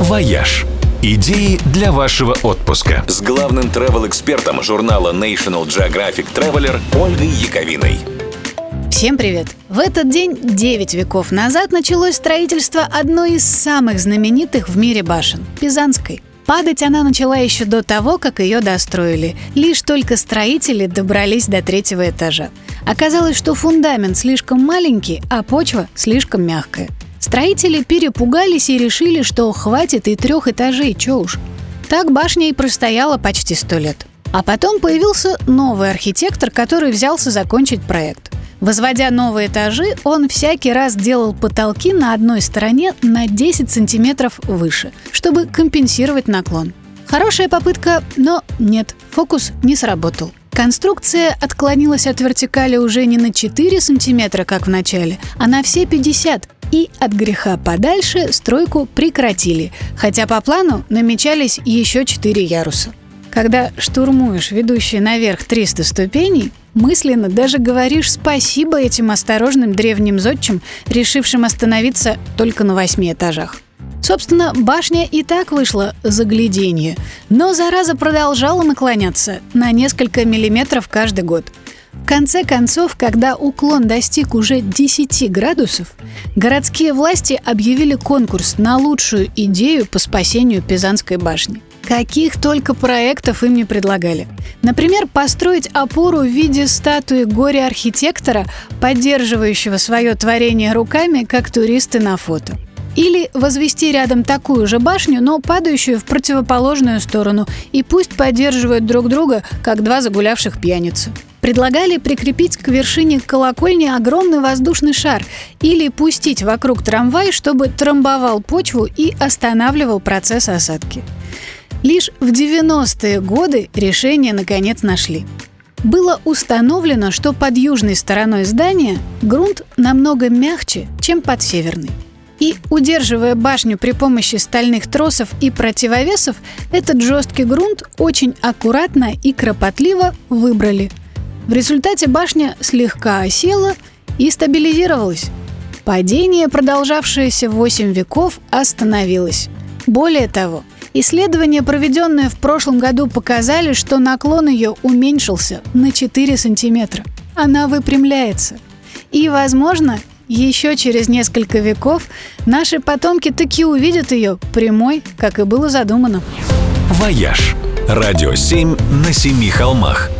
«Вояж». Идеи для вашего отпуска. С главным travel-экспертом журнала National Geographic Traveler Ольгой Яковиной. Всем привет! В этот день, 9 веков назад, началось строительство одной из самых знаменитых в мире башен – Пизанской. Падать она начала еще до того, как ее достроили. Лишь только строители добрались до третьего этажа. Оказалось, что фундамент слишком маленький, а почва слишком мягкая. Строители перепугались и решили, что хватит и трех этажей, чё уж. Так башня и простояла почти сто лет. А потом появился новый архитектор, который взялся закончить проект. Возводя новые этажи, он всякий раз делал потолки на одной стороне на 10 сантиметров выше, чтобы компенсировать наклон. Хорошая попытка, но нет, фокус не сработал. Конструкция отклонилась от вертикали уже не на 4 сантиметра, как в начале, а на все 50, и от греха подальше стройку прекратили, хотя по плану намечались еще 4 яруса. Когда штурмуешь ведущие наверх 300 ступеней, мысленно даже говоришь спасибо этим осторожным древним зодчим, решившим остановиться только на восьми этажах. Собственно, башня и так вышла загляденье, но зараза продолжала наклоняться на несколько миллиметров каждый год. В конце концов, когда уклон достиг уже 10 градусов, городские власти объявили конкурс на лучшую идею по спасению Пизанской башни. Каких только проектов им не предлагали. Например, построить опору в виде статуи горе-архитектора, поддерживающего свое творение руками, как туристы на фото. Или возвести рядом такую же башню, но падающую в противоположную сторону, и пусть поддерживают друг друга, как два загулявших пьяницы. Предлагали прикрепить к вершине колокольни огромный воздушный шар или пустить вокруг трамвай, чтобы трамбовал почву и останавливал процесс осадки. Лишь в 90-е годы решение наконец нашли. Было установлено, что под южной стороной здания грунт намного мягче, чем под северной. И, удерживая башню при помощи стальных тросов и противовесов, этот жесткий грунт очень аккуратно и кропотливо выбрали. В результате башня слегка осела и стабилизировалась. Падение, продолжавшееся 8 веков, остановилось. Более того, Исследования, проведенные в прошлом году, показали, что наклон ее уменьшился на 4 сантиметра. Она выпрямляется. И, возможно, еще через несколько веков наши потомки таки увидят ее прямой, как и было задумано. «Вояж» – радио 7 на семи холмах –